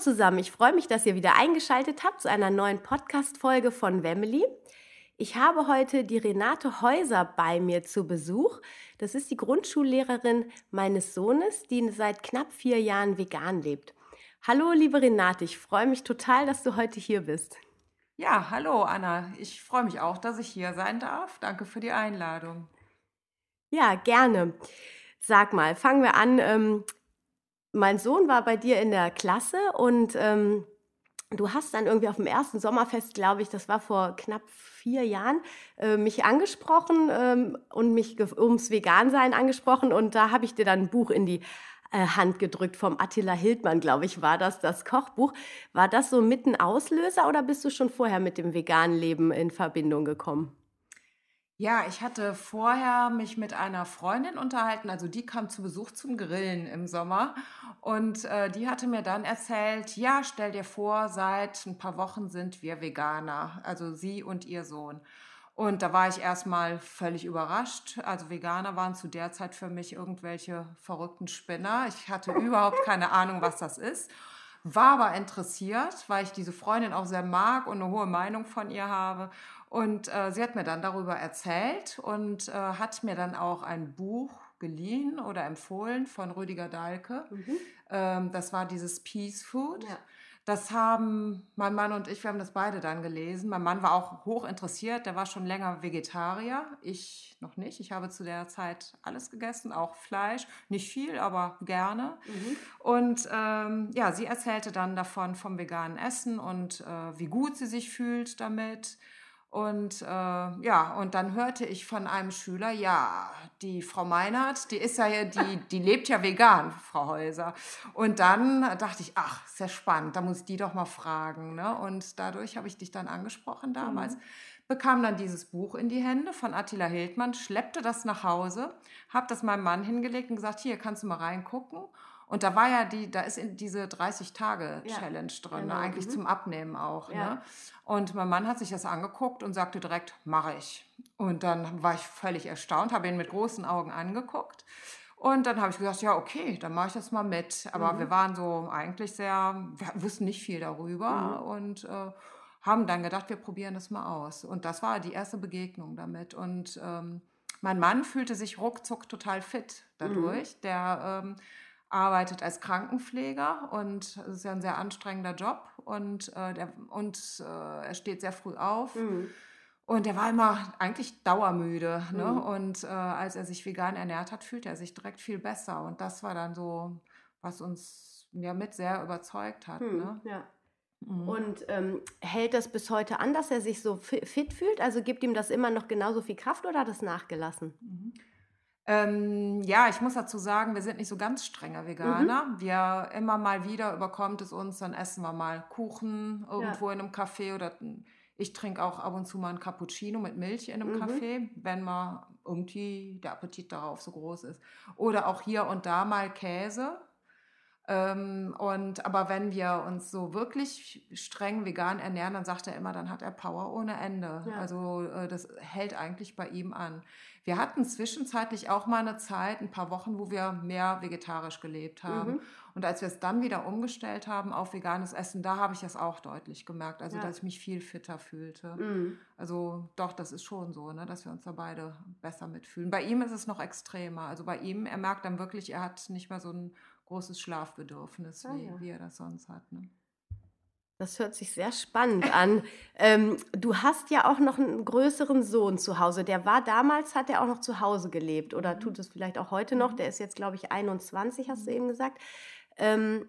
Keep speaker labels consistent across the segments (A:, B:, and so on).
A: Zusammen, ich freue mich, dass ihr wieder eingeschaltet habt zu einer neuen Podcast-Folge von Wemily. Ich habe heute die Renate Häuser bei mir zu Besuch. Das ist die Grundschullehrerin meines Sohnes, die seit knapp vier Jahren vegan lebt. Hallo, liebe Renate, ich freue mich total, dass du heute hier bist.
B: Ja, hallo Anna. Ich freue mich auch, dass ich hier sein darf. Danke für die Einladung.
A: Ja, gerne. Sag mal, fangen wir an. Mein Sohn war bei dir in der Klasse und ähm, du hast dann irgendwie auf dem ersten Sommerfest, glaube ich, das war vor knapp vier Jahren, äh, mich angesprochen ähm, und mich ums Vegansein angesprochen und da habe ich dir dann ein Buch in die äh, Hand gedrückt vom Attila Hildmann, glaube ich, war das, das Kochbuch. War das so mitten Auslöser oder bist du schon vorher mit dem veganen Leben in Verbindung gekommen?
B: Ja, ich hatte vorher mich mit einer Freundin unterhalten, also die kam zu Besuch zum Grillen im Sommer und äh, die hatte mir dann erzählt, ja, stell dir vor, seit ein paar Wochen sind wir Veganer, also sie und ihr Sohn. Und da war ich erstmal völlig überrascht. Also Veganer waren zu der Zeit für mich irgendwelche verrückten Spinner. Ich hatte überhaupt keine Ahnung, was das ist. War aber interessiert, weil ich diese Freundin auch sehr mag und eine hohe Meinung von ihr habe. Und äh, sie hat mir dann darüber erzählt und äh, hat mir dann auch ein Buch geliehen oder empfohlen von Rüdiger Dahlke. Mhm. Ähm, das war dieses Peace Food. Ja. Das haben mein Mann und ich, wir haben das beide dann gelesen. Mein Mann war auch hoch interessiert, der war schon länger Vegetarier. Ich noch nicht. Ich habe zu der Zeit alles gegessen, auch Fleisch. Nicht viel, aber gerne. Mhm. Und ähm, ja, sie erzählte dann davon vom veganen Essen und äh, wie gut sie sich fühlt damit und äh, ja, und dann hörte ich von einem Schüler, ja, die Frau Meinert, die ist ja, die, die lebt ja vegan, Frau Häuser. Und dann dachte ich, ach, sehr spannend, da muss ich die doch mal fragen. Ne? Und dadurch habe ich dich dann angesprochen damals. Mhm. Bekam dann dieses Buch in die Hände von Attila Hildmann, schleppte das nach Hause, habe das meinem Mann hingelegt und gesagt, hier kannst du mal reingucken. Und da war ja die, da ist in diese 30-Tage-Challenge ja, drin, ne? genau. ne? eigentlich mhm. zum Abnehmen auch. Ja. Ne? Und mein Mann hat sich das angeguckt und sagte direkt, mache ich. Und dann war ich völlig erstaunt, habe ihn mit großen Augen angeguckt. Und dann habe ich gesagt, ja, okay, dann mache ich das mal mit. Aber mhm. wir waren so eigentlich sehr, wir wussten nicht viel darüber mhm. und äh, haben dann gedacht, wir probieren das mal aus. Und das war die erste Begegnung damit. Und ähm, mein Mann fühlte sich ruckzuck total fit dadurch. Mhm. Der ähm, arbeitet als Krankenpfleger und es ist ja ein sehr anstrengender Job und, äh, der, und äh, er steht sehr früh auf. Mhm. Und er war immer eigentlich dauermüde. Ne? Mhm. Und äh, als er sich vegan ernährt hat, fühlte er sich direkt viel besser. Und das war dann so, was uns ja mit sehr überzeugt hat. Mhm. Ne?
A: Ja. Mhm. Und ähm, hält das bis heute an, dass er sich so fit fühlt? Also gibt ihm das immer noch genauso viel Kraft oder hat es nachgelassen?
B: Ähm, ja, ich muss dazu sagen, wir sind nicht so ganz strenger Veganer. Mhm. Wir immer mal wieder überkommt es uns, dann essen wir mal Kuchen irgendwo ja. in einem Café oder ich trinke auch ab und zu mal ein Cappuccino mit Milch in einem mhm. Café, wenn mal irgendwie der Appetit darauf so groß ist. Oder auch hier und da mal Käse. Ähm, und aber wenn wir uns so wirklich streng vegan ernähren, dann sagt er immer, dann hat er Power ohne Ende. Ja. Also äh, das hält eigentlich bei ihm an. Wir hatten zwischenzeitlich auch mal eine Zeit, ein paar Wochen, wo wir mehr vegetarisch gelebt haben. Mhm. Und als wir es dann wieder umgestellt haben auf veganes Essen, da habe ich das auch deutlich gemerkt. Also, ja. dass ich mich viel fitter fühlte. Mhm. Also, doch, das ist schon so, ne, dass wir uns da beide besser mitfühlen. Bei ihm ist es noch extremer. Also, bei ihm, er merkt dann wirklich, er hat nicht mehr so ein großes Schlafbedürfnis, ah, wie, ja. wie er das sonst hat. Ne?
A: Das hört sich sehr spannend an. ähm, du hast ja auch noch einen größeren Sohn zu Hause. Der war damals, hat er auch noch zu Hause gelebt oder mhm. tut es vielleicht auch heute noch. Mhm. Der ist jetzt, glaube ich, 21, hast du mhm. eben gesagt. Ähm,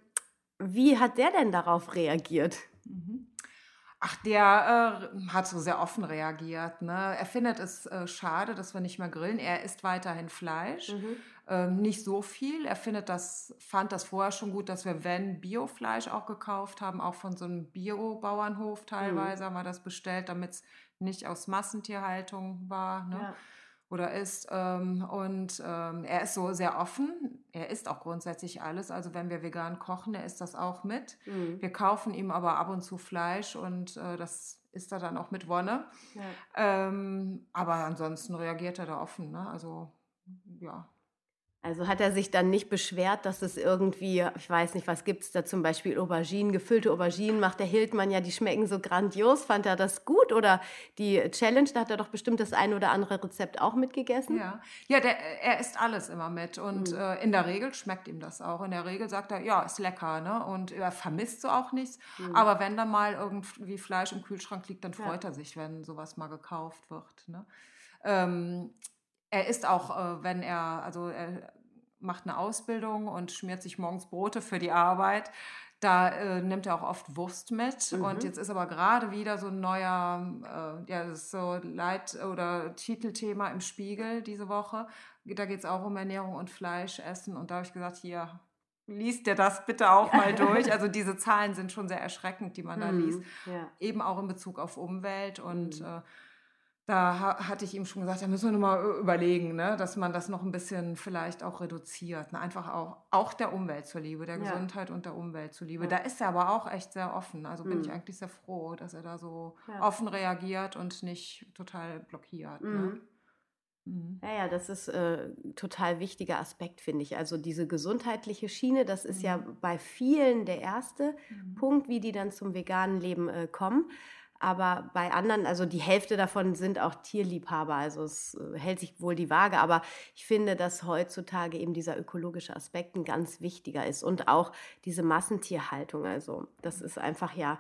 A: wie hat der denn darauf reagiert?
B: Ach, der äh, hat so sehr offen reagiert. Ne? Er findet es äh, schade, dass wir nicht mehr grillen. Er isst weiterhin Fleisch. Mhm. Ähm, nicht so viel. Er findet das, fand das vorher schon gut, dass wir, wenn Biofleisch auch gekauft haben, auch von so einem Bio-Bauernhof teilweise mhm. haben wir das bestellt, damit es nicht aus Massentierhaltung war. Ne? Ja oder ist. Ähm, und ähm, er ist so sehr offen. Er isst auch grundsätzlich alles. Also wenn wir vegan kochen, er isst das auch mit. Mhm. Wir kaufen ihm aber ab und zu Fleisch und äh, das isst er dann auch mit Wonne. Ja. Ähm, aber ansonsten reagiert er da offen. Ne? Also ja.
A: Also hat er sich dann nicht beschwert, dass es irgendwie, ich weiß nicht, was gibt es da zum Beispiel Auberginen, gefüllte Auberginen macht der Hildmann ja, die schmecken so grandios. Fand er das gut? Oder die Challenge, da hat er doch bestimmt das ein oder andere Rezept auch mitgegessen?
B: Ja, ja der, er isst alles immer mit und mhm. äh, in der Regel schmeckt ihm das auch. In der Regel sagt er, ja, ist lecker, ne? Und er vermisst so auch nichts. Mhm. Aber wenn da mal irgendwie Fleisch im Kühlschrank liegt, dann freut ja. er sich, wenn sowas mal gekauft wird. Ne? Ähm, er isst auch, äh, wenn er, also er macht eine Ausbildung und schmiert sich morgens Brote für die Arbeit. Da äh, nimmt er auch oft Wurst mit. Mhm. Und jetzt ist aber gerade wieder so ein neuer, äh, ja, das ist so Leit- oder Titelthema im Spiegel diese Woche. Da geht es auch um Ernährung und Fleischessen. Und da habe ich gesagt, hier, liest dir das bitte auch mal durch. Also diese Zahlen sind schon sehr erschreckend, die man da mhm. liest. Ja. Eben auch in Bezug auf Umwelt und mhm. äh, da hatte ich ihm schon gesagt, da müssen wir nochmal überlegen, ne, dass man das noch ein bisschen vielleicht auch reduziert. Ne? Einfach auch, auch der Umwelt zuliebe, der ja. Gesundheit und der Umwelt zuliebe. Ja. Da ist er aber auch echt sehr offen. Also bin mhm. ich eigentlich sehr froh, dass er da so ja. offen reagiert und nicht total blockiert. Ne? Mhm. Ne?
A: Mhm. Ja, ja, das ist äh, total wichtiger Aspekt, finde ich. Also diese gesundheitliche Schiene, das ist ja mhm. bei vielen der erste mhm. Punkt, wie die dann zum veganen Leben äh, kommen. Aber bei anderen, also die Hälfte davon sind auch Tierliebhaber, also es äh, hält sich wohl die Waage. Aber ich finde, dass heutzutage eben dieser ökologische Aspekt ein ganz wichtiger ist und auch diese Massentierhaltung. Also das ist einfach ja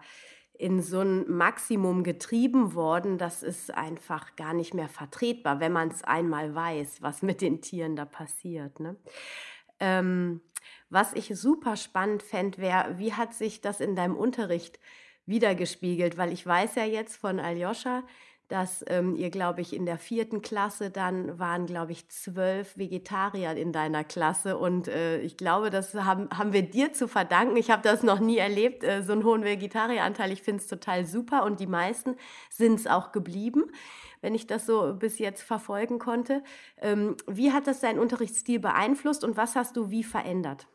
A: in so ein Maximum getrieben worden, das ist einfach gar nicht mehr vertretbar, wenn man es einmal weiß, was mit den Tieren da passiert. Ne? Ähm, was ich super spannend fände, wäre, wie hat sich das in deinem Unterricht wiedergespiegelt, weil ich weiß ja jetzt von Aljoscha, dass ähm, ihr, glaube ich, in der vierten Klasse dann waren, glaube ich, zwölf Vegetarier in deiner Klasse. Und äh, ich glaube, das haben, haben wir dir zu verdanken. Ich habe das noch nie erlebt, äh, so einen hohen Vegetarieranteil. Ich finde es total super und die meisten sind es auch geblieben, wenn ich das so bis jetzt verfolgen konnte. Ähm, wie hat das deinen Unterrichtsstil beeinflusst und was hast du wie verändert?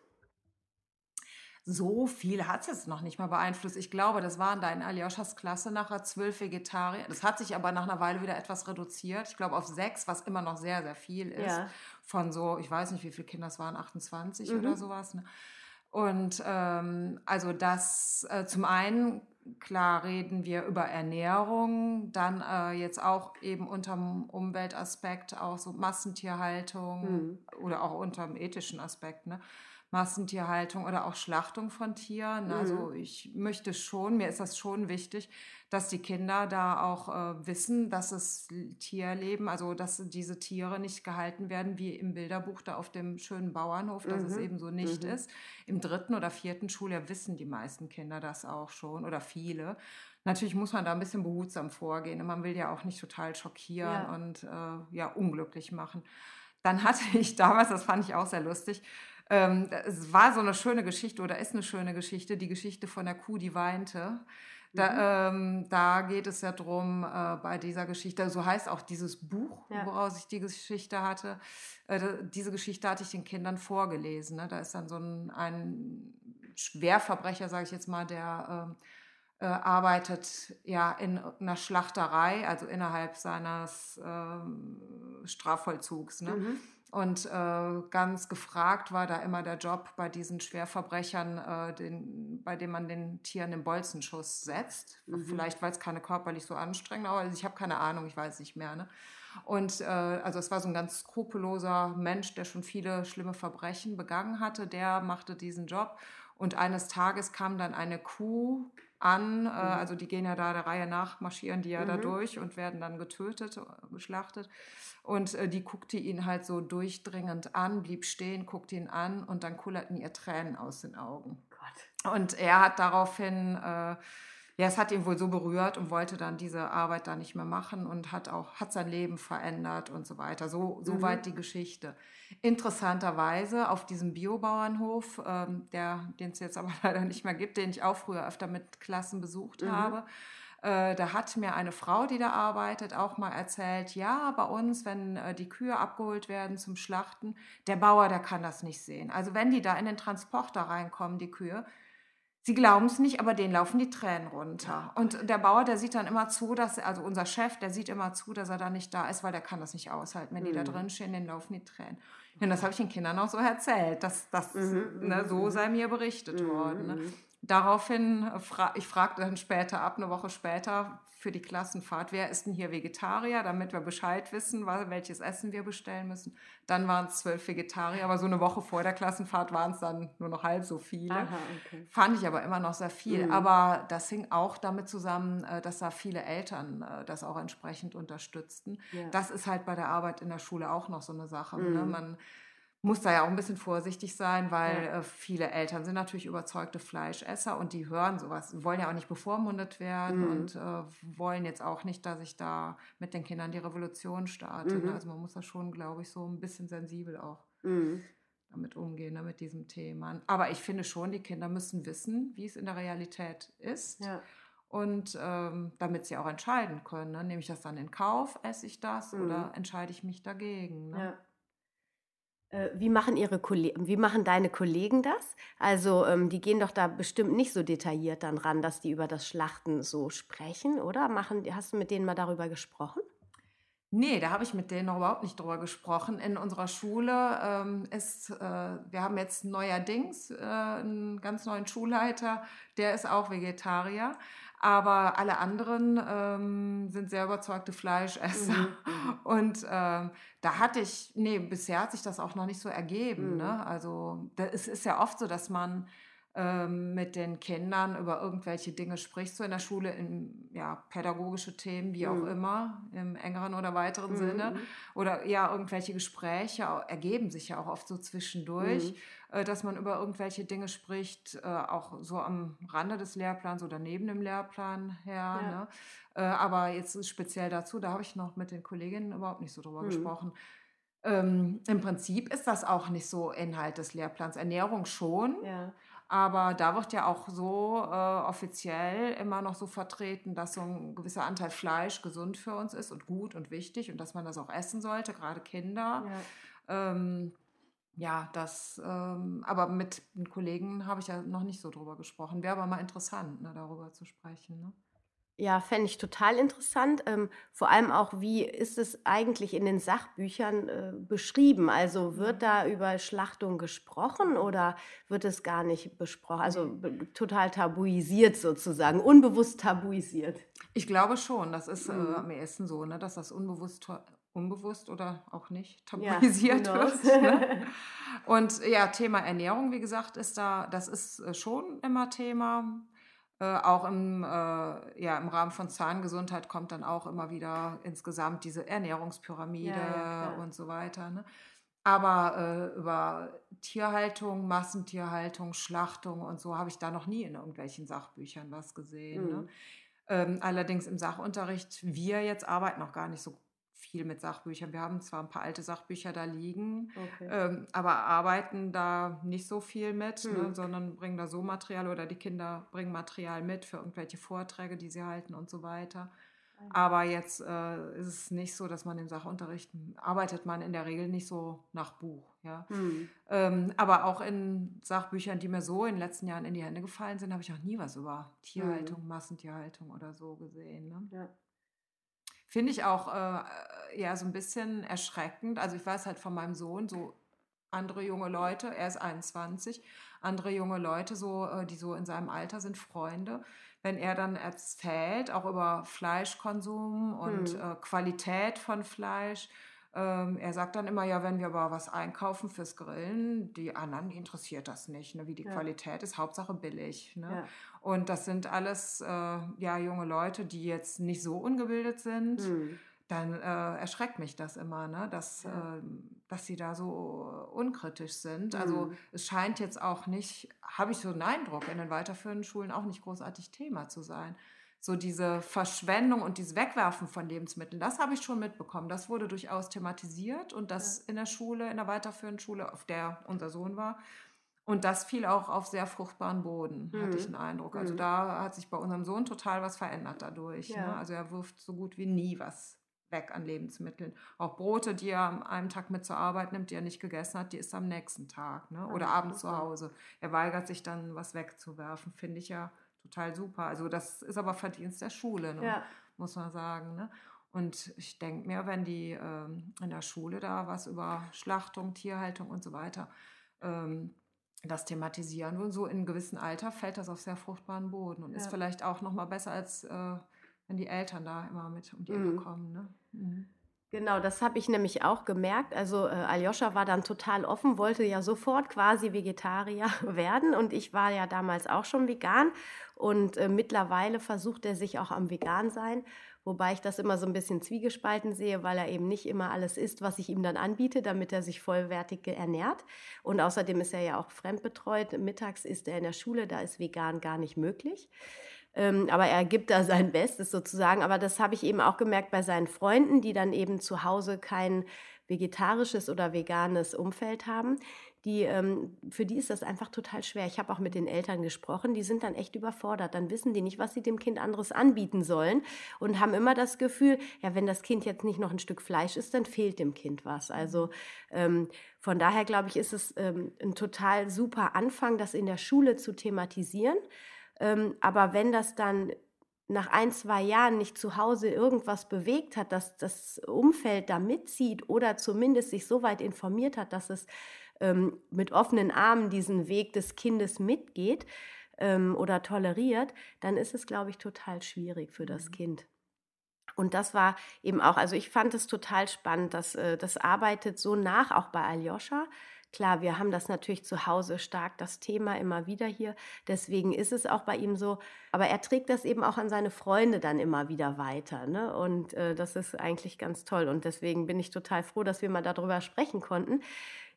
B: So viel hat es jetzt noch nicht mal beeinflusst. Ich glaube, das waren da in Aljoschas Klasse nachher zwölf Vegetarier. Das hat sich aber nach einer Weile wieder etwas reduziert. Ich glaube auf sechs, was immer noch sehr, sehr viel ist. Ja. Von so, ich weiß nicht, wie viele Kinder es waren, 28 mhm. oder sowas. Ne? Und ähm, also das äh, zum einen, klar reden wir über Ernährung, dann äh, jetzt auch eben unterm Umweltaspekt auch so Massentierhaltung mhm. oder auch unterm ethischen Aspekt. Ne? Massentierhaltung oder auch Schlachtung von Tieren. Mhm. Also ich möchte schon, mir ist das schon wichtig, dass die Kinder da auch äh, wissen, dass es Tierleben, also dass diese Tiere nicht gehalten werden wie im Bilderbuch da auf dem schönen Bauernhof, dass mhm. es eben so nicht mhm. ist. Im dritten oder vierten Schuljahr wissen die meisten Kinder das auch schon oder viele. Natürlich muss man da ein bisschen behutsam vorgehen. Man will ja auch nicht total schockieren ja. und äh, ja unglücklich machen. Dann hatte ich damals, das fand ich auch sehr lustig, ähm, es war so eine schöne Geschichte oder ist eine schöne Geschichte, die Geschichte von der Kuh, die weinte. Da, mhm. ähm, da geht es ja drum äh, bei dieser Geschichte, so heißt auch dieses Buch, ja. woraus ich die Geschichte hatte. Äh, diese Geschichte hatte ich den Kindern vorgelesen. Ne? Da ist dann so ein, ein Schwerverbrecher, sage ich jetzt mal, der äh, arbeitet ja in einer Schlachterei, also innerhalb seines ähm, Strafvollzugs. Ne? Mhm. Und äh, ganz gefragt war da immer der Job bei diesen Schwerverbrechern, äh, den, bei dem man den Tieren den Bolzenschuss setzt. Mhm. Vielleicht, weil es keine körperlich so anstrengend, aber ich habe keine Ahnung, ich weiß nicht mehr. Ne? Und äh, also es war so ein ganz skrupelloser Mensch, der schon viele schlimme Verbrechen begangen hatte, der machte diesen Job. Und eines Tages kam dann eine Kuh an, äh, mhm. also die gehen ja da der Reihe nach, marschieren die ja mhm. da durch und werden dann getötet, äh, geschlachtet. Und äh, die guckte ihn halt so durchdringend an, blieb stehen, guckte ihn an und dann kullerten ihr Tränen aus den Augen. Gott. Und er hat daraufhin äh, ja, es hat ihn wohl so berührt und wollte dann diese Arbeit da nicht mehr machen und hat auch, hat sein Leben verändert und so weiter. So, so mhm. weit die Geschichte. Interessanterweise auf diesem Biobauernhof, ähm, den es jetzt aber leider nicht mehr gibt, den ich auch früher öfter mit Klassen besucht mhm. habe, äh, da hat mir eine Frau, die da arbeitet, auch mal erzählt, ja, bei uns, wenn äh, die Kühe abgeholt werden zum Schlachten, der Bauer, der kann das nicht sehen. Also wenn die da in den Transporter reinkommen, die Kühe, Sie glauben es nicht, aber denen laufen die Tränen runter. Und der Bauer, der sieht dann immer zu, dass, also unser Chef, der sieht immer zu, dass er da nicht da ist, weil der kann das nicht aushalten. Wenn mhm. die da mhm. drin stehen, denen laufen die Tränen. Und das habe ich den Kindern auch so erzählt. dass das, mhm, ne, so mhm. sei mir berichtet mhm. worden. Ne? Daraufhin, äh, ich fragte dann später ab, eine Woche später, für die Klassenfahrt, wer ist denn hier Vegetarier, damit wir Bescheid wissen, welches Essen wir bestellen müssen. Dann waren es zwölf Vegetarier, aber so eine Woche vor der Klassenfahrt waren es dann nur noch halb so viele. Aha, okay. Fand ich aber immer noch sehr viel. Mhm. Aber das hing auch damit zusammen, äh, dass da viele Eltern äh, das auch entsprechend unterstützten. Ja. Das ist halt bei der Arbeit in der Schule auch noch so eine Sache. Ne? Mhm. Ne? Man muss da ja auch ein bisschen vorsichtig sein, weil ja. äh, viele Eltern sind natürlich überzeugte Fleischesser und die hören sowas, wollen ja auch nicht bevormundet werden mhm. und äh, wollen jetzt auch nicht, dass ich da mit den Kindern die Revolution starte. Ne? Mhm. Also man muss da schon, glaube ich, so ein bisschen sensibel auch mhm. damit umgehen, ne, mit diesem Thema. Aber ich finde schon, die Kinder müssen wissen, wie es in der Realität ist. Ja. Und ähm, damit sie auch entscheiden können, ne? nehme ich das dann in Kauf, esse ich das oder mhm. entscheide ich mich dagegen. Ne? Ja.
A: Äh, wie machen ihre Kollegen, wie machen deine Kollegen das? Also ähm, die gehen doch da bestimmt nicht so detailliert dann ran, dass die über das Schlachten so sprechen, oder? Machen, hast du mit denen mal darüber gesprochen?
B: Nee, da habe ich mit denen noch überhaupt nicht drüber gesprochen. In unserer Schule ähm, ist, äh, wir haben jetzt neuerdings äh, einen ganz neuen Schulleiter, der ist auch Vegetarier. Aber alle anderen ähm, sind sehr überzeugte Fleischesser. Mhm. Und ähm, da hatte ich, nee, bisher hat sich das auch noch nicht so ergeben. Mhm. Ne? Also es ist ja oft so, dass man mit den Kindern über irgendwelche Dinge sprichst, so in der Schule, in ja, pädagogische Themen, wie auch mhm. immer, im engeren oder weiteren mhm. Sinne. Oder ja, irgendwelche Gespräche ergeben sich ja auch oft so zwischendurch, mhm. äh, dass man über irgendwelche Dinge spricht, äh, auch so am Rande des Lehrplans oder neben dem Lehrplan her. Ja. Ne? Äh, aber jetzt speziell dazu, da habe ich noch mit den Kolleginnen überhaupt nicht so drüber mhm. gesprochen. Ähm, Im Prinzip ist das auch nicht so Inhalt des Lehrplans. Ernährung schon. Ja. Aber da wird ja auch so äh, offiziell immer noch so vertreten, dass so ein gewisser Anteil Fleisch gesund für uns ist und gut und wichtig und dass man das auch essen sollte, gerade Kinder. Ja. Ähm, ja, das, ähm, aber mit Kollegen habe ich ja noch nicht so drüber gesprochen. Wäre aber mal interessant, ne, darüber zu sprechen. Ne?
A: Ja, fände ich total interessant. Ähm, vor allem auch, wie ist es eigentlich in den Sachbüchern äh, beschrieben? Also wird da über Schlachtung gesprochen oder wird es gar nicht besprochen? Also total tabuisiert sozusagen, unbewusst tabuisiert.
B: Ich glaube schon, das ist äh, mhm. am ehesten so, ne, dass das unbewusst unbewusst oder auch nicht tabuisiert ja, wird. Ne? Und ja, Thema Ernährung, wie gesagt, ist da, das ist äh, schon immer Thema. Äh, auch im, äh, ja, im Rahmen von Zahngesundheit kommt dann auch immer wieder insgesamt diese Ernährungspyramide ja, ja, und so weiter. Ne? Aber äh, über Tierhaltung, Massentierhaltung, Schlachtung und so habe ich da noch nie in irgendwelchen Sachbüchern was gesehen. Ne? Mhm. Ne? Ähm, allerdings im Sachunterricht, wir jetzt arbeiten noch gar nicht so viel mit Sachbüchern. Wir haben zwar ein paar alte Sachbücher da liegen, okay. ähm, aber arbeiten da nicht so viel mit, ne, hm. ne, sondern bringen da so Material oder die Kinder bringen Material mit für irgendwelche Vorträge, die sie halten und so weiter. Aber jetzt äh, ist es nicht so, dass man im Sachunterricht arbeitet man in der Regel nicht so nach Buch. Ja? Hm. Ähm, aber auch in Sachbüchern, die mir so in den letzten Jahren in die Hände gefallen sind, habe ich auch nie was über Tierhaltung, hm. Massentierhaltung oder so gesehen. Ne? Ja. Finde ich auch äh, ja so ein bisschen erschreckend. Also ich weiß halt von meinem Sohn, so andere junge Leute, er ist 21, andere junge Leute, so, äh, die so in seinem Alter sind, Freunde, wenn er dann erzählt, auch über Fleischkonsum und hm. äh, Qualität von Fleisch, ähm, er sagt dann immer, ja, wenn wir aber was einkaufen fürs Grillen, die anderen interessiert das nicht, ne, wie die ja. Qualität ist, Hauptsache billig. Ne? Ja. Und das sind alles äh, ja, junge Leute, die jetzt nicht so ungebildet sind. Mhm. dann äh, erschreckt mich das immer, ne? dass, ja. äh, dass sie da so unkritisch sind. Also mhm. Also es scheint jetzt auch nicht, habe ich so einen Eindruck, in den weiterführenden Schulen auch nicht großartig Thema zu sein. So diese Verschwendung und dieses Wegwerfen von Lebensmitteln, das habe ich schon mitbekommen. Das wurde durchaus thematisiert und das ja. in der Schule, in der weiterführenden Schule, auf der unser Sohn war, und das fiel auch auf sehr fruchtbaren Boden, mhm. hatte ich den Eindruck. Also mhm. da hat sich bei unserem Sohn total was verändert dadurch. Ja. Ne? Also er wirft so gut wie nie was weg an Lebensmitteln. Auch Brote, die er am einen Tag mit zur Arbeit nimmt, die er nicht gegessen hat, die ist am nächsten Tag. Ne? Oder abends zu Hause. Er weigert sich dann, was wegzuwerfen. Finde ich ja total super. Also das ist aber Verdienst der Schule, ne? ja. muss man sagen. Ne? Und ich denke mir, wenn die ähm, in der Schule da was über Schlachtung, Tierhaltung und so weiter ähm, das thematisieren und so in einem gewissen Alter fällt das auf sehr fruchtbaren Boden und ja. ist vielleicht auch noch mal besser als äh, wenn die Eltern da immer mit um die Ecke mhm. kommen. Ne? Mhm.
A: Genau, das habe ich nämlich auch gemerkt. Also äh, Aljoscha war dann total offen, wollte ja sofort quasi Vegetarier werden und ich war ja damals auch schon vegan und äh, mittlerweile versucht er sich auch am Vegan sein, wobei ich das immer so ein bisschen zwiegespalten sehe, weil er eben nicht immer alles isst, was ich ihm dann anbiete, damit er sich vollwertig ernährt. Und außerdem ist er ja auch fremdbetreut. Mittags ist er in der Schule, da ist vegan gar nicht möglich. Ähm, aber er gibt da sein Bestes sozusagen. Aber das habe ich eben auch gemerkt bei seinen Freunden, die dann eben zu Hause kein vegetarisches oder veganes Umfeld haben. Die, ähm, für die ist das einfach total schwer. Ich habe auch mit den Eltern gesprochen, die sind dann echt überfordert. Dann wissen die nicht, was sie dem Kind anderes anbieten sollen und haben immer das Gefühl, ja, wenn das Kind jetzt nicht noch ein Stück Fleisch ist, dann fehlt dem Kind was. Also ähm, von daher glaube ich, ist es ähm, ein total super Anfang, das in der Schule zu thematisieren. Ähm, aber wenn das dann nach ein, zwei Jahren nicht zu Hause irgendwas bewegt hat, dass das Umfeld da mitzieht oder zumindest sich so weit informiert hat, dass es ähm, mit offenen Armen diesen Weg des Kindes mitgeht ähm, oder toleriert, dann ist es, glaube ich, total schwierig für das mhm. Kind. Und das war eben auch, also ich fand es total spannend, dass äh, das arbeitet so nach, auch bei Aljoscha. Klar, wir haben das natürlich zu Hause stark, das Thema immer wieder hier. Deswegen ist es auch bei ihm so. Aber er trägt das eben auch an seine Freunde dann immer wieder weiter. Ne? Und äh, das ist eigentlich ganz toll. Und deswegen bin ich total froh, dass wir mal darüber sprechen konnten.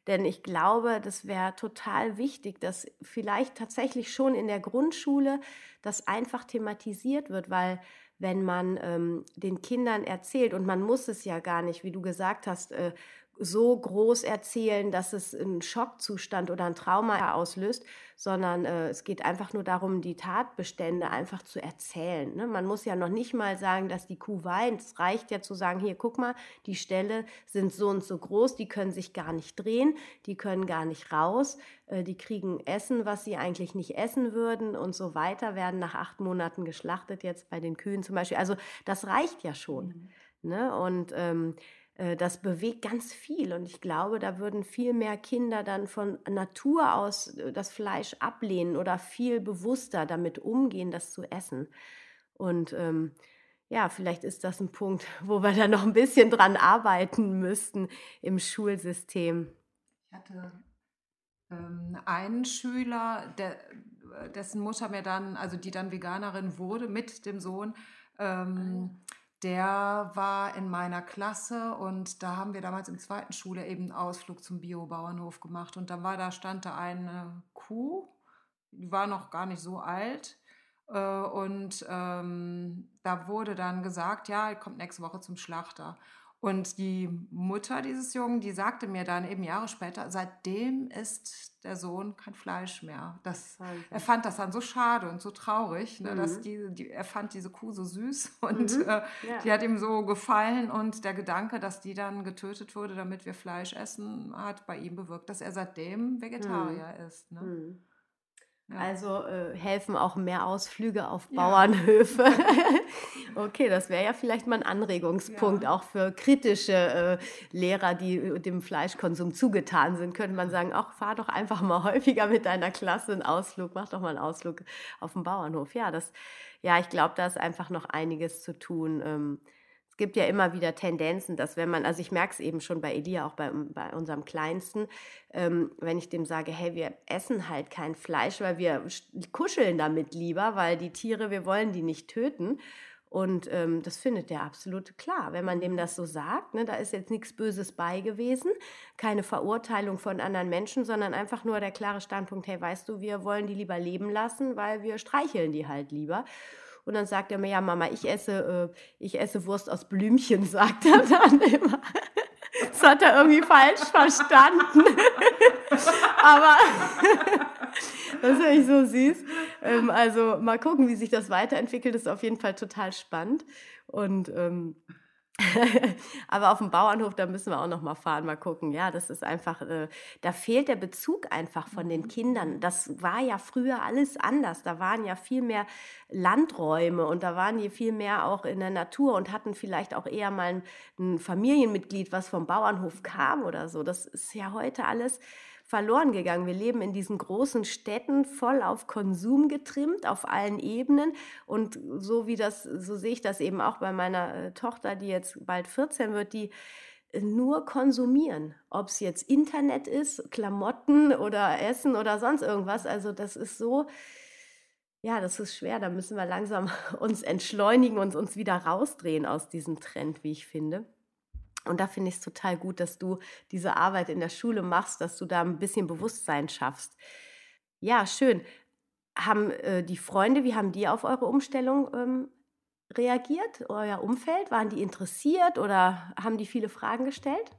A: Denn ich glaube, das wäre total wichtig, dass vielleicht tatsächlich schon in der Grundschule das einfach thematisiert wird, weil wenn man ähm, den Kindern erzählt, und man muss es ja gar nicht, wie du gesagt hast, äh, so groß erzählen, dass es einen Schockzustand oder ein Trauma auslöst, sondern äh, es geht einfach nur darum, die Tatbestände einfach zu erzählen. Ne? Man muss ja noch nicht mal sagen, dass die Kuh weint. Es reicht ja zu sagen, hier, guck mal, die Ställe sind so und so groß, die können sich gar nicht drehen, die können gar nicht raus, äh, die kriegen Essen, was sie eigentlich nicht essen würden und so weiter, werden nach acht Monaten geschlachtet, jetzt bei den Kühen zum Beispiel. Also das reicht ja schon. Mhm. Ne? Und ähm, äh, das bewegt ganz viel. Und ich glaube, da würden viel mehr Kinder dann von Natur aus äh, das Fleisch ablehnen oder viel bewusster damit umgehen, das zu essen. Und ähm, ja, vielleicht ist das ein Punkt, wo wir da noch ein bisschen dran arbeiten müssten im Schulsystem.
B: Ich hatte ähm, einen Schüler, der, dessen Mutter mir dann, also die dann Veganerin wurde mit dem Sohn, ähm, ah der war in meiner Klasse und da haben wir damals im zweiten Schule eben einen Ausflug zum Biobauernhof gemacht. Und dann war da stand da eine Kuh, die war noch gar nicht so alt äh, und ähm, da wurde dann gesagt, ja, kommt nächste Woche zum Schlachter und die Mutter dieses Jungen, die sagte mir dann eben Jahre später, seitdem isst der Sohn kein Fleisch mehr. Das, er fand das dann so schade und so traurig, ne, mhm. dass die, die, er fand diese Kuh so süß und mhm. äh, ja. die hat ihm so gefallen und der Gedanke, dass die dann getötet wurde, damit wir Fleisch essen, hat bei ihm bewirkt, dass er seitdem Vegetarier mhm. ist. Ne?
A: Also äh, helfen auch mehr Ausflüge auf ja. Bauernhöfe. okay, das wäre ja vielleicht mal ein Anregungspunkt ja. auch für kritische äh, Lehrer, die äh, dem Fleischkonsum zugetan sind. Könnte man sagen, ach, fahr doch einfach mal häufiger mit deiner Klasse einen Ausflug, mach doch mal einen Ausflug auf dem Bauernhof. Ja, das, ja, ich glaube, da ist einfach noch einiges zu tun. Ähm, gibt ja immer wieder Tendenzen, dass wenn man, also ich merke es eben schon bei Elia, auch bei, bei unserem Kleinsten, ähm, wenn ich dem sage, hey, wir essen halt kein Fleisch, weil wir kuscheln damit lieber, weil die Tiere, wir wollen die nicht töten. Und ähm, das findet der absolut klar, wenn man dem das so sagt. Ne, da ist jetzt nichts Böses bei gewesen, keine Verurteilung von anderen Menschen, sondern einfach nur der klare Standpunkt, hey, weißt du, wir wollen die lieber leben lassen, weil wir streicheln die halt lieber. Und dann sagt er mir, ja, Mama, ich esse, äh, ich esse Wurst aus Blümchen, sagt er dann immer. Das hat er irgendwie falsch verstanden. Aber das ist echt so süß. Ähm, also mal gucken, wie sich das weiterentwickelt. Das ist auf jeden Fall total spannend. Und ähm, Aber auf dem Bauernhof, da müssen wir auch noch mal fahren, mal gucken. Ja, das ist einfach, äh, da fehlt der Bezug einfach von den Kindern. Das war ja früher alles anders. Da waren ja viel mehr Landräume und da waren die viel mehr auch in der Natur und hatten vielleicht auch eher mal ein, ein Familienmitglied, was vom Bauernhof kam oder so. Das ist ja heute alles verloren gegangen. Wir leben in diesen großen Städten voll auf Konsum getrimmt, auf allen Ebenen. Und so wie das, so sehe ich das eben auch bei meiner äh, Tochter, die jetzt bald 14 wird, die äh, nur konsumieren. Ob es jetzt Internet ist, Klamotten oder Essen oder sonst irgendwas. Also das ist so, ja, das ist schwer. Da müssen wir langsam uns entschleunigen und uns wieder rausdrehen aus diesem Trend, wie ich finde. Und da finde ich es total gut, dass du diese Arbeit in der Schule machst, dass du da ein bisschen Bewusstsein schaffst. Ja, schön. Haben äh, die Freunde, wie haben die auf eure Umstellung ähm, reagiert? Euer Umfeld? Waren die interessiert oder haben die viele Fragen gestellt?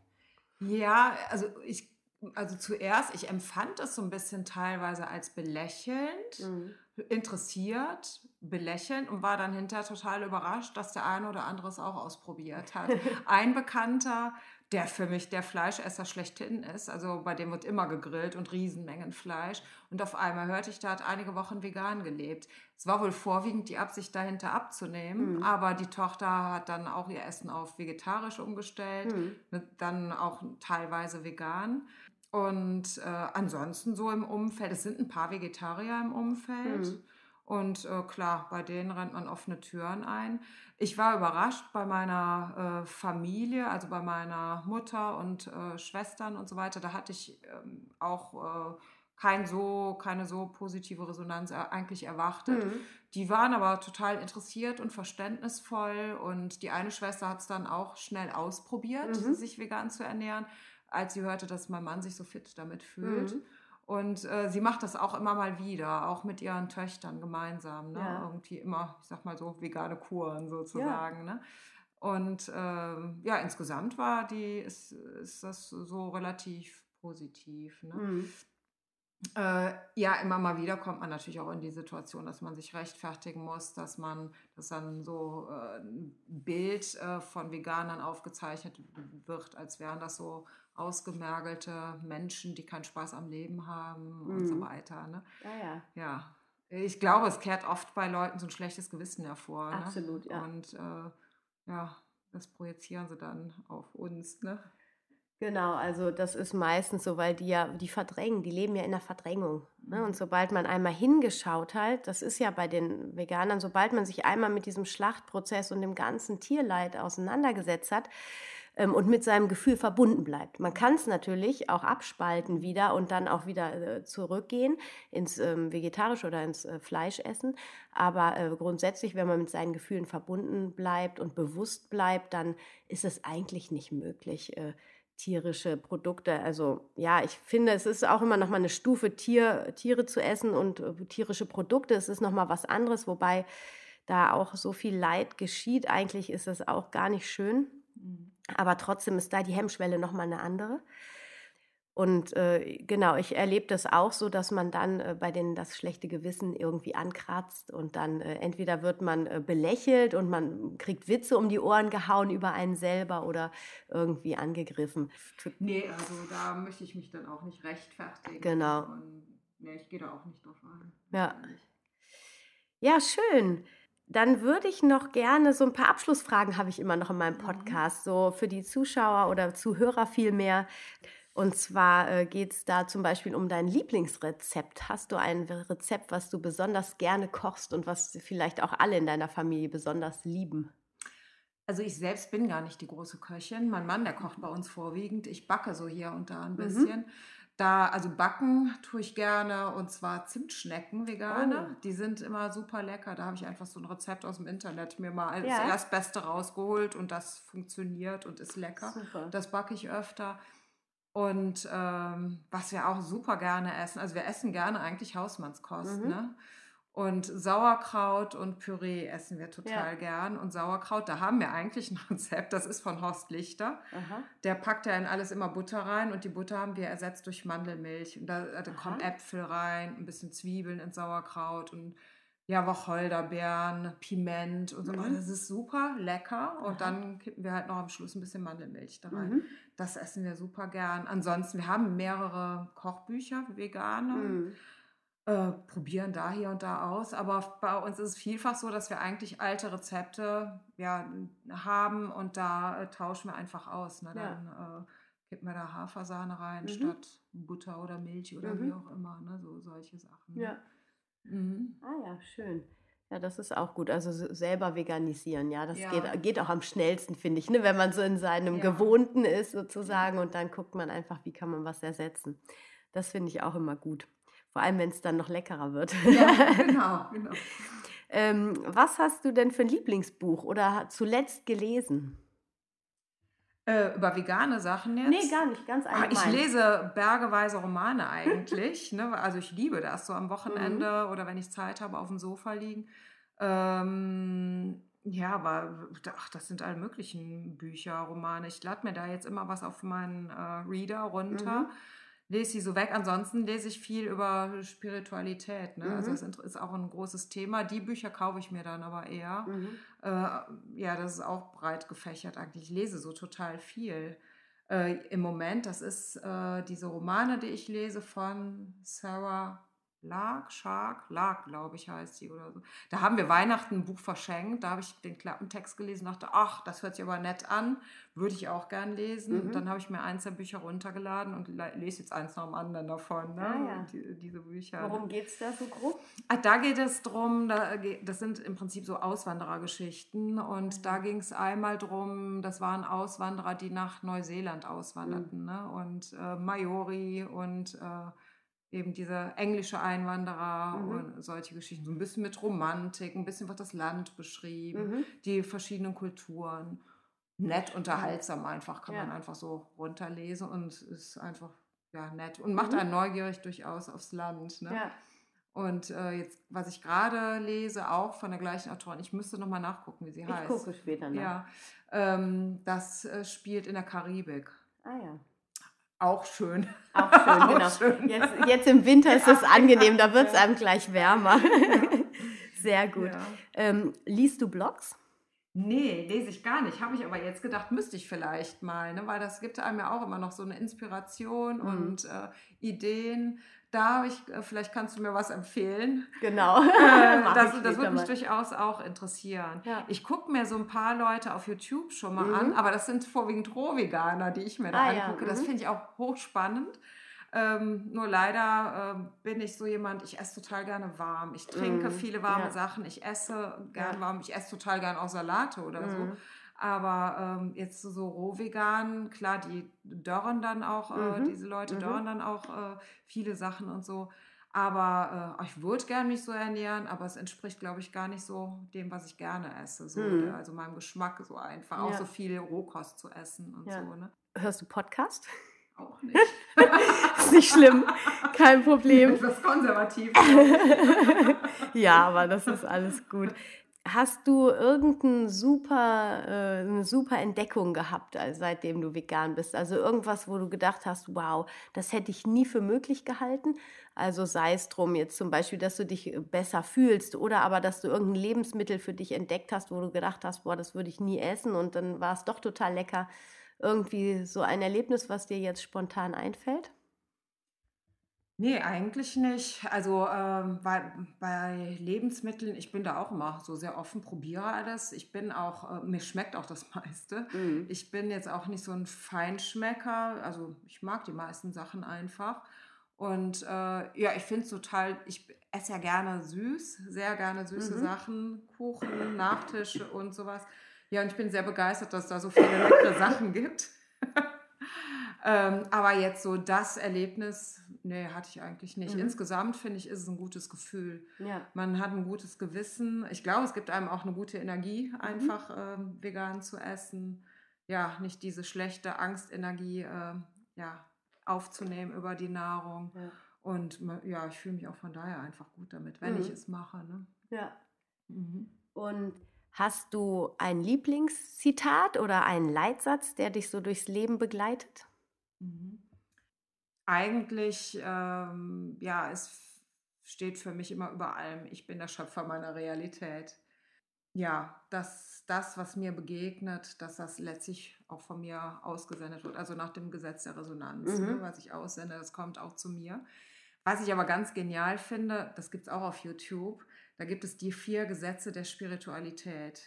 B: Ja, also ich, also zuerst, ich empfand es so ein bisschen teilweise als belächelnd, mhm. Interessiert, belächeln und war dann hinterher total überrascht, dass der eine oder andere es auch ausprobiert hat. Ein Bekannter, der für mich der Fleischesser schlechthin ist, also bei dem wird immer gegrillt und Riesenmengen Fleisch. Und auf einmal hörte ich, der hat einige Wochen vegan gelebt. Es war wohl vorwiegend die Absicht dahinter abzunehmen, mhm. aber die Tochter hat dann auch ihr Essen auf vegetarisch umgestellt, mhm. dann auch teilweise vegan. Und äh, ansonsten so im Umfeld, es sind ein paar Vegetarier im Umfeld. Mhm. Und äh, klar, bei denen rennt man offene Türen ein. Ich war überrascht bei meiner äh, Familie, also bei meiner Mutter und äh, Schwestern und so weiter. Da hatte ich ähm, auch äh, kein so, keine so positive Resonanz eigentlich erwartet. Mhm. Die waren aber total interessiert und verständnisvoll. Und die eine Schwester hat es dann auch schnell ausprobiert, mhm. sich vegan zu ernähren, als sie hörte, dass mein Mann sich so fit damit fühlt. Mhm. Und äh, sie macht das auch immer mal wieder, auch mit ihren Töchtern gemeinsam. Ne? Ja. Irgendwie immer, ich sag mal so, vegane Kuren sozusagen. Ja. Ne? Und äh, ja, insgesamt war die, ist, ist das so relativ positiv. Ne? Mhm. Äh, ja, immer mal wieder kommt man natürlich auch in die Situation, dass man sich rechtfertigen muss, dass man, dass dann so äh, ein Bild äh, von Veganern aufgezeichnet wird, als wären das so ausgemergelte Menschen, die keinen Spaß am Leben haben mhm. und so mhm. weiter. Ne?
A: Ja, ja.
B: Ja. Ich glaube, es kehrt oft bei Leuten so ein schlechtes Gewissen hervor.
A: Ne? Absolut,
B: ne?
A: ja.
B: Und äh, ja, das projizieren sie dann auf uns. Ne?
A: Genau, also das ist meistens so, weil die ja, die verdrängen, die leben ja in der Verdrängung. Ne? Und mhm. sobald man einmal hingeschaut hat, das ist ja bei den Veganern, sobald man sich einmal mit diesem Schlachtprozess und dem ganzen Tierleid auseinandergesetzt hat, ähm, und mit seinem Gefühl verbunden bleibt. Man kann es natürlich auch abspalten wieder und dann auch wieder äh, zurückgehen ins ähm, Vegetarische oder ins äh, Fleischessen. Aber äh, grundsätzlich, wenn man mit seinen Gefühlen verbunden bleibt und bewusst bleibt, dann ist es eigentlich nicht möglich, äh, tierische Produkte. Also ja, ich finde, es ist auch immer noch mal eine Stufe, Tier, Tiere zu essen und äh, tierische Produkte. Es ist noch mal was anderes, wobei da auch so viel Leid geschieht. Eigentlich ist es auch gar nicht schön. Mhm. Aber trotzdem ist da die Hemmschwelle nochmal eine andere. Und äh, genau, ich erlebe das auch so, dass man dann äh, bei denen das schlechte Gewissen irgendwie ankratzt und dann äh, entweder wird man äh, belächelt und man kriegt Witze um die Ohren gehauen über einen selber oder irgendwie angegriffen.
B: Nee, also da möchte ich mich dann auch nicht rechtfertigen.
A: Genau.
B: Und, nee, ich gehe da auch nicht drauf ein.
A: Ja. Ja, schön. Dann würde ich noch gerne so ein paar Abschlussfragen habe ich immer noch in meinem mhm. Podcast, so für die Zuschauer oder Zuhörer vielmehr. Und zwar äh, geht es da zum Beispiel um dein Lieblingsrezept. Hast du ein Rezept, was du besonders gerne kochst und was vielleicht auch alle in deiner Familie besonders lieben?
B: Also ich selbst bin gar nicht die große Köchin. Mein Mann, der kocht bei uns vorwiegend. Ich backe so hier und da ein mhm. bisschen. Mhm. Da, also backen tue ich gerne und zwar Zimtschnecken vegane.
A: Oh.
B: Die sind immer super lecker. Da habe ich einfach so ein Rezept aus dem Internet mir mal als
A: Ja.
B: Erstbeste rausgeholt und das funktioniert und ist lecker.
A: Super.
B: Das backe ich öfter. Und ähm, was wir auch super gerne essen, also wir essen gerne eigentlich Hausmannskost,
A: Mhm.
B: ne? Und Sauerkraut und Püree essen wir total
A: Ja.
B: gern. Und Sauerkraut, da haben wir eigentlich ein Rezept, das ist von Horst Lichter.
A: Aha.
B: Der packt ja in alles immer Butter rein und die Butter haben wir ersetzt durch Mandelmilch. Und da, da kommen
A: Aha.
B: Äpfel rein, ein bisschen Zwiebeln ins Sauerkraut und ja, Wacholderbeeren, Piment und so.
A: Mhm.
B: Oh, Das ist super lecker.
A: Aha.
B: Und dann kippen wir halt noch am Schluss ein bisschen Mandelmilch da rein.
A: Mhm.
B: Das essen wir super gern. Ansonsten, wir haben mehrere Kochbücher, vegane.
A: Mhm.
B: Äh, probieren da hier und da aus. Aber bei uns ist es vielfach so, dass wir eigentlich alte Rezepte ja, haben und da äh, tauschen wir einfach aus. Ne?
A: Ja.
B: Dann äh, kippen wir da Hafersahne rein
A: Mhm.
B: statt Butter oder Milch oder
A: Mhm.
B: wie auch immer. Ne? So solche Sachen. ne?
A: Ja.
B: Mhm.
A: Ah ja, schön. Ja, das ist auch gut. Also selber veganisieren, ja, das
B: Ja.
A: Geht, geht auch am schnellsten, finde ich, ne? wenn man so in seinem
B: Ja.
A: Gewohnten ist sozusagen und dann guckt man einfach, wie kann man was ersetzen. Das finde ich auch immer gut. Vor allem, wenn es dann noch leckerer wird.
B: Ja, genau, genau.
A: ähm, was hast du denn für ein Lieblingsbuch oder zuletzt gelesen?
B: Äh, über vegane Sachen jetzt?
A: Nee, gar nicht, ganz
B: Ah,
A: allgemein.
B: Ich lese bergeweise Romane eigentlich. ne? Also ich liebe das, so am Wochenende
A: Mhm.
B: oder wenn ich Zeit habe, auf dem Sofa liegen. Ähm, ja, aber ach, das sind alle möglichen Bücher, Romane. Ich lade mir da jetzt immer was auf meinen äh, Reader runter.
A: Mhm.
B: Lese sie so weg. Ansonsten lese ich viel über Spiritualität. Ne? Also
A: Mhm.
B: das ist auch ein großes Thema. Die Bücher kaufe ich mir dann aber eher.
A: Mhm.
B: Äh, ja, das ist auch breit gefächert eigentlich. Ich lese so total viel. Äh, Im Moment, das ist äh, diese Romane, die ich lese von Sarah Lark, Shark, Lark, glaube ich, heißt sie oder so. Da haben wir Weihnachten ein Buch verschenkt. Da habe ich den Klappentext gelesen und dachte, ach, das hört sich aber nett an. Würde ich auch gern lesen.
A: Mhm.
B: Und dann habe ich mir eins der Bücher runtergeladen und le- lese jetzt eins nach dem anderen davon. Ne?
A: Ah, ja.
B: die, diese Bücher.
A: Worum geht es da so grob?
B: Ah, Da geht es drum, da, das sind im Prinzip so Auswanderergeschichten. Und da ging es einmal drum, das waren Auswanderer, die nach Neuseeland auswanderten. Ne? Und äh, Maori und äh, eben diese englische Einwanderer
A: Mhm.
B: und solche Geschichten. So ein bisschen mit Romantik, ein bisschen wird das Land beschrieben,
A: Mhm.
B: die verschiedenen Kulturen. Nett, unterhaltsam einfach, kann
A: Ja.
B: man einfach so runterlesen und ist einfach ja, nett und macht
A: Mhm.
B: einen neugierig durchaus aufs Land. Ne?
A: Ja.
B: Und äh, jetzt, was ich gerade lese, auch von der gleichen Autorin, ich müsste nochmal nachgucken, wie sie
A: Ich
B: heißt.
A: gucke später nach.
B: Ja, ähm, das äh, spielt in der Karibik.
A: Ah ja.
B: Auch schön.
A: Auch schön,
B: Auch
A: genau.
B: schön.
A: Jetzt, jetzt im Winter ist es angenehm, da wird es
B: Ja.
A: einem gleich wärmer. Sehr gut.
B: Ja.
A: Ähm, liest du Blogs?
B: Nee, lese ich gar nicht. Habe ich aber jetzt gedacht, müsste ich vielleicht mal, ne? weil das gibt einem ja auch immer noch so eine Inspiration
A: Mhm.
B: und äh, Ideen. Da habe ich, äh, vielleicht kannst du mir was empfehlen.
A: Genau.
B: Äh, das das würde mich
A: mal.
B: durchaus auch interessieren.
A: Ja.
B: Ich gucke mir so ein paar Leute auf YouTube schon mal
A: Mhm.
B: an, aber das sind vorwiegend Rohveganer, die ich mir da
A: Ah, ja,
B: angucke. Das
A: mhm.
B: finde ich auch hochspannend. Ähm, nur leider ähm, bin ich so jemand, ich esse total gerne warm. Ich trinke
A: Mhm,
B: viele warme
A: ja.
B: Sachen. Ich esse gern
A: Ja.
B: warm. Ich esse total gern auch Salate oder so. Aber ähm, jetzt so rohvegan, klar, die dörren dann auch, äh,
A: Mhm,
B: diese Leute
A: mhm.
B: dörren dann auch äh, viele Sachen und so. Aber äh, ich würde gern mich so ernähren, aber es entspricht, glaube ich, gar nicht so dem, was ich gerne esse. So,
A: Mhm.
B: Also meinem Geschmack so einfach. Auch
A: Ja.
B: so viel Rohkost zu essen und
A: Ja.
B: so. Ne?
A: Hörst du Podcast?
B: Auch nicht.
A: Ist nicht schlimm, kein Problem.
B: Etwas konservativ.
A: Ja, aber das ist alles gut. Hast du irgendeine super, äh, super Entdeckung gehabt, also seitdem du vegan bist? Also irgendwas, wo du gedacht hast, wow, das hätte ich nie für möglich gehalten? Also sei es drum jetzt zum Beispiel, dass du dich besser fühlst oder aber, dass du irgendein Lebensmittel für dich entdeckt hast, wo du gedacht hast, boah, das würde ich nie essen und dann war es doch total lecker. Irgendwie so ein Erlebnis, was dir jetzt spontan einfällt?
B: Nee, eigentlich nicht. Also ähm, bei, bei Lebensmitteln, ich bin da auch immer so sehr offen, probiere alles. Ich bin auch, äh, mir schmeckt auch das meiste. Ich bin jetzt auch nicht so ein Feinschmecker. Also ich mag die meisten Sachen einfach. Und äh, ja, ich finde es total, ich esse ja gerne süß, sehr gerne süße
A: Mhm.
B: Sachen, Kuchen, Nachtische und sowas. Ja, und ich bin sehr begeistert, dass da so viele leckere Sachen gibt. Ähm, aber jetzt so das Erlebnis, nee, hatte ich eigentlich nicht. Mhm. Insgesamt finde ich, ist es ein gutes Gefühl. Ja. Man hat ein gutes Gewissen. Ich glaube, es gibt einem auch eine gute Energie, mhm. einfach ähm, vegan zu essen. Ja, nicht diese schlechte Angstenergie äh, ja, aufzunehmen über die Nahrung. Ja. Und ja, ich fühle mich auch von daher einfach gut damit, wenn mhm. ich es mache. Ne?
A: Ja. Mhm. Und hast du ein Lieblingszitat oder einen Leitsatz, der dich so durchs Leben begleitet?
B: Mhm. Eigentlich, ähm, ja, es steht für mich immer über allem. Ich bin der Schöpfer meiner Realität. Ja, dass das, was mir begegnet, dass das letztlich auch von mir ausgesendet wird. Also nach dem Gesetz der Resonanz, ne, mhm. ne, was ich aussende, das kommt auch zu mir. Was ich aber ganz genial finde, das gibt es auch auf YouTube, da gibt es die vier Gesetze der Spiritualität.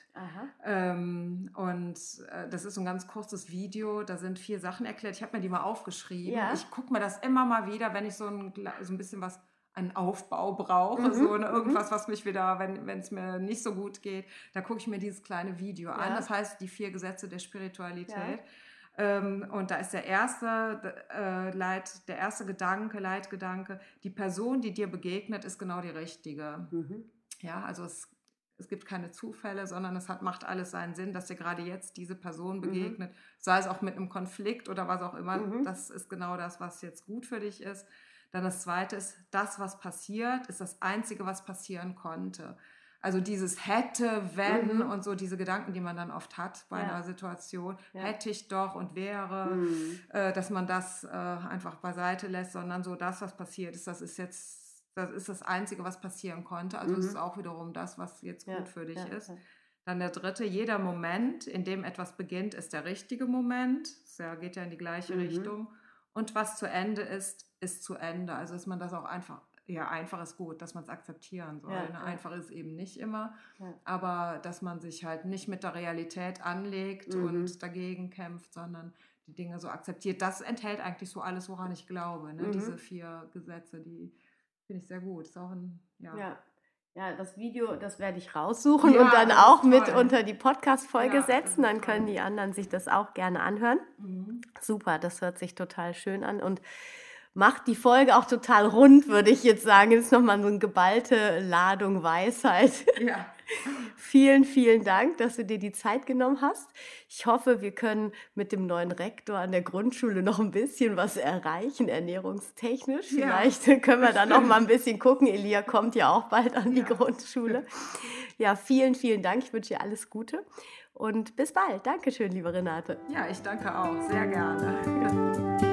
B: Ähm, und äh, das ist so ein ganz kurzes Video, da sind vier Sachen erklärt. Ich habe mir die mal aufgeschrieben. Ja. Ich gucke mir das immer mal wieder, wenn ich so ein, so ein bisschen was einen Aufbau brauche, mhm. so eine, mhm. irgendwas, was mich wieder, wenn es mir nicht so gut geht, da gucke ich mir dieses kleine Video ja. an. Das heißt, die vier Gesetze der Spiritualität. Ja. Ähm, und da ist der erste äh, Leit, der erste Gedanke, Leitgedanke, die Person, die dir begegnet, ist genau die richtige. Mhm. Ja, also es, es gibt keine Zufälle, sondern es hat, macht alles seinen Sinn, dass dir gerade jetzt diese Person mhm. begegnet, mhm. sei es auch mit einem Konflikt oder was auch immer. Mhm. Das ist genau das, was jetzt gut für dich ist. Dann das Zweite ist, das, was passiert, ist das Einzige, was passieren konnte. Also dieses hätte, wenn mhm. und so diese Gedanken, die man dann oft hat bei ja. einer Situation, ja. hätte ich doch und wäre, mhm. äh, dass man das äh, einfach beiseite lässt, sondern so das, was passiert ist, das ist jetzt das ist das Einzige, was passieren konnte. Also mhm. es ist auch wiederum das, was jetzt gut ja, für dich ja, ist. Ja. Dann der dritte, jeder Moment, in dem etwas beginnt, ist der richtige Moment. Das geht ja in die gleiche mhm. Richtung. Und was zu Ende ist, ist zu Ende. Also dass man das auch einfach, ja, einfach ist gut, dass man es akzeptieren soll. Ne? Einfach ist eben nicht immer. Aber dass man sich halt nicht mit der Realität anlegt mhm. und dagegen kämpft, sondern die Dinge so akzeptiert. Das enthält eigentlich so alles, woran ich glaube. Ne? Mhm. Diese vier Gesetze, die Finde ich sehr gut. Ist auch ein, ja.
A: ja. Ja, das Video, das werde ich raussuchen ja, und dann auch mit unter die Podcast-Folge ja, setzen. Dann können die anderen sich das auch gerne anhören. Mhm. Super, das hört sich total schön an. Und macht die Folge auch total rund, würde ich jetzt sagen. Das ist nochmal so eine geballte Ladung Weisheit. Ja. Vielen, vielen Dank, dass du dir die Zeit genommen hast. Ich hoffe, wir können mit dem neuen Rektor an der Grundschule noch ein bisschen was erreichen, ernährungstechnisch. Ja. Vielleicht können wir da noch mal ein bisschen gucken. Elia kommt ja auch bald an die ja. Grundschule. Ja, vielen, vielen Dank. Ich wünsche dir alles Gute und bis bald. Dankeschön, liebe Renate.
B: Ja, ich danke auch. Sehr gerne.